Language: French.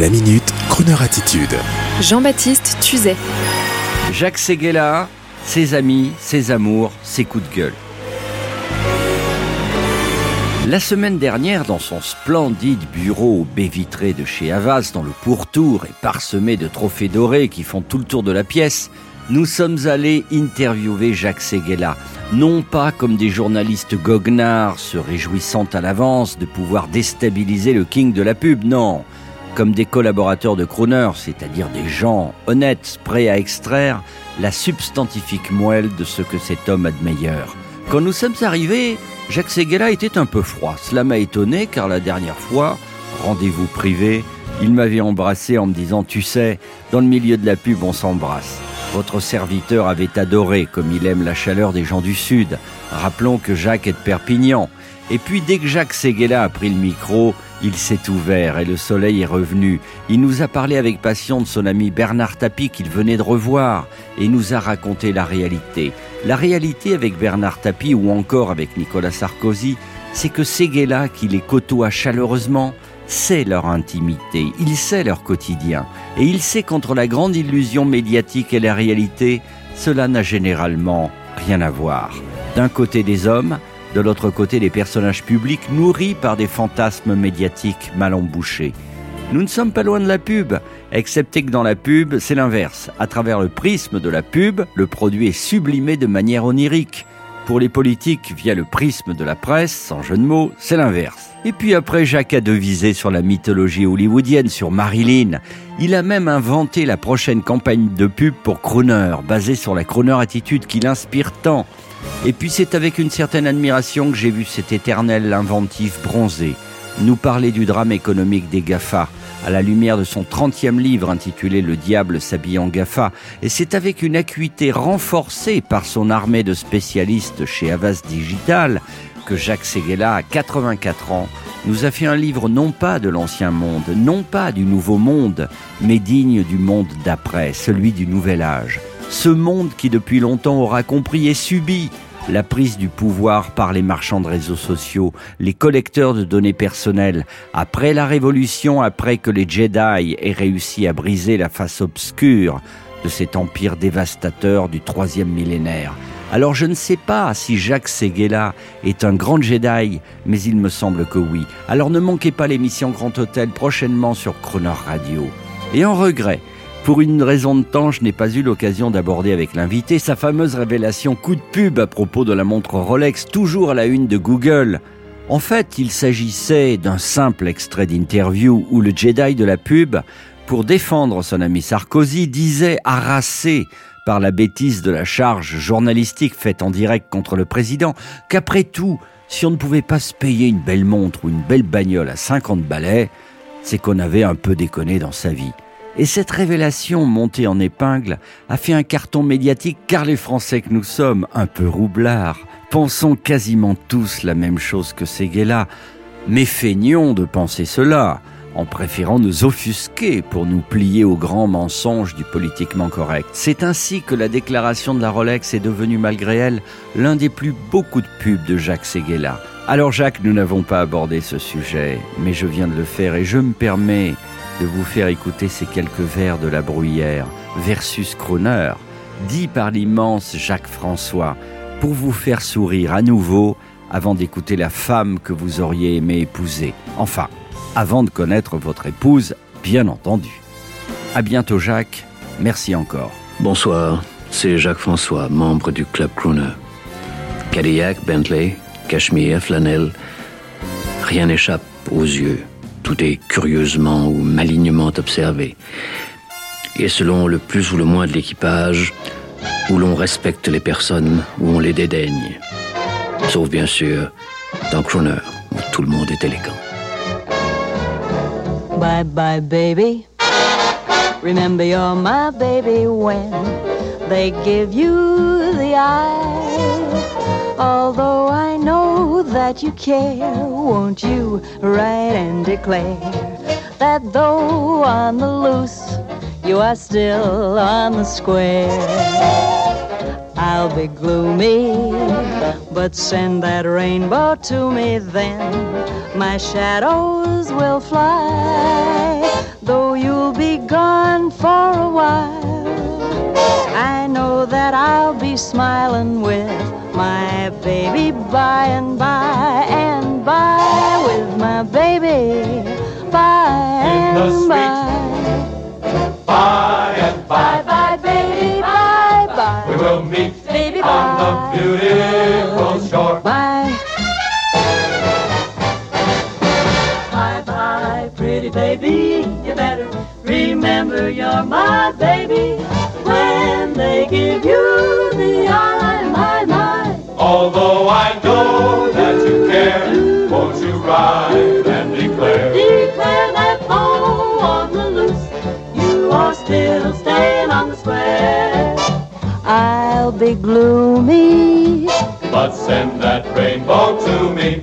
La minute, Kroneur attitude. Jean-Baptiste Tuzet. Jacques Séguéla, ses amis, ses amours, ses coups de gueule. La semaine dernière, dans son splendide bureau au baie vitré de chez Havas, dans le pourtour et parsemé de trophées dorés qui font tout le tour de la pièce, nous sommes allés interviewer Jacques Séguéla. Non pas comme des journalistes goguenards se réjouissant à l'avance de pouvoir déstabiliser le king de la pub, non comme des collaborateurs de Crooner, c'est-à-dire des gens honnêtes, prêts à extraire la substantifique moelle de ce que cet homme a de meilleur. Quand nous sommes arrivés, Jacques Seguela était un peu froid. Cela m'a étonné car la dernière fois, rendez-vous privé, il m'avait embrassé en me disant Tu sais, dans le milieu de la pub, on s'embrasse. Votre serviteur avait adoré comme il aime la chaleur des gens du Sud. Rappelons que Jacques est de Perpignan. Et puis dès que Jacques Seguela a pris le micro, il s'est ouvert et le soleil est revenu. Il nous a parlé avec passion de son ami Bernard Tapie qu'il venait de revoir et nous a raconté la réalité. La réalité avec Bernard Tapie ou encore avec Nicolas Sarkozy, c'est que Seguela, qui les côtoie chaleureusement, sait leur intimité, il sait leur quotidien, et il sait qu'entre la grande illusion médiatique et la réalité, cela n'a généralement rien à voir. D'un côté des hommes, de l'autre côté des personnages publics nourris par des fantasmes médiatiques mal embouchés. Nous ne sommes pas loin de la pub, excepté que dans la pub, c'est l'inverse. À travers le prisme de la pub, le produit est sublimé de manière onirique. Pour les politiques, via le prisme de la presse, sans jeu de mots, c'est l'inverse. Et puis après, Jacques a devisé sur la mythologie hollywoodienne, sur Marilyn. Il a même inventé la prochaine campagne de pub pour Crooner, basée sur la Crooner attitude qui l'inspire tant. Et puis c'est avec une certaine admiration que j'ai vu cet éternel inventif bronzé nous parler du drame économique des GAFA à la lumière de son 30e livre intitulé Le diable s'habille en GAFA. Et c'est avec une acuité renforcée par son armée de spécialistes chez Avas Digital que Jacques Seguela, à 84 ans, nous a fait un livre non pas de l'ancien monde, non pas du nouveau monde, mais digne du monde d'après, celui du nouvel âge. Ce monde qui depuis longtemps aura compris et subi la prise du pouvoir par les marchands de réseaux sociaux, les collecteurs de données personnelles, après la Révolution, après que les Jedi aient réussi à briser la face obscure de cet empire dévastateur du troisième millénaire. Alors je ne sais pas si Jacques Seguela est un grand Jedi, mais il me semble que oui. Alors ne manquez pas l'émission Grand Hôtel prochainement sur Croner Radio. Et en regret, pour une raison de temps, je n'ai pas eu l'occasion d'aborder avec l'invité sa fameuse révélation coup de pub à propos de la montre Rolex, toujours à la une de Google. En fait, il s'agissait d'un simple extrait d'interview où le Jedi de la pub, pour défendre son ami Sarkozy, disait harassé par la bêtise de la charge journalistique faite en direct contre le président qu'après tout, si on ne pouvait pas se payer une belle montre ou une belle bagnole à 50 balais, c'est qu'on avait un peu déconné dans sa vie. Et cette révélation montée en épingle a fait un carton médiatique car les Français que nous sommes, un peu roublards, pensons quasiment tous la même chose que là mais feignons de penser cela, en préférant nous offusquer pour nous plier aux grands mensonges du politiquement correct. C'est ainsi que la déclaration de la Rolex est devenue malgré elle l'un des plus beaux coups de pub de Jacques Séguéla. Alors Jacques, nous n'avons pas abordé ce sujet, mais je viens de le faire et je me permets de vous faire écouter ces quelques vers de la bruyère versus Croner, dit par l'immense Jacques François, pour vous faire sourire à nouveau avant d'écouter la femme que vous auriez aimé épouser. Enfin, avant de connaître votre épouse, bien entendu. À bientôt Jacques, merci encore. Bonsoir, c'est Jacques François, membre du Club Crooner. Cadillac, Bentley, Cachemire, flanelle, rien n'échappe aux yeux est curieusement ou malignement observé. Et selon le plus ou le moins de l'équipage, où l'on respecte les personnes, où on les dédaigne. Sauf bien sûr dans Croner, où tout le monde est élégant. Bye bye baby. Remember you're my baby when they give you the eye. Although I that you care, won't you write and declare that though on the loose, you are still on the square? I'll be gloomy, but send that rainbow to me then. My shadows will fly though you'll be gone for a while. I know that I'll be smiling with my baby by and by and by with my baby by In the and by. By and Bye bye, baby, bye bye. we will meet Baby, on bye. the beautiful shore. Bye. Bye bye, pretty baby. You better remember you're my baby. Gloomy, But send that rainbow to me,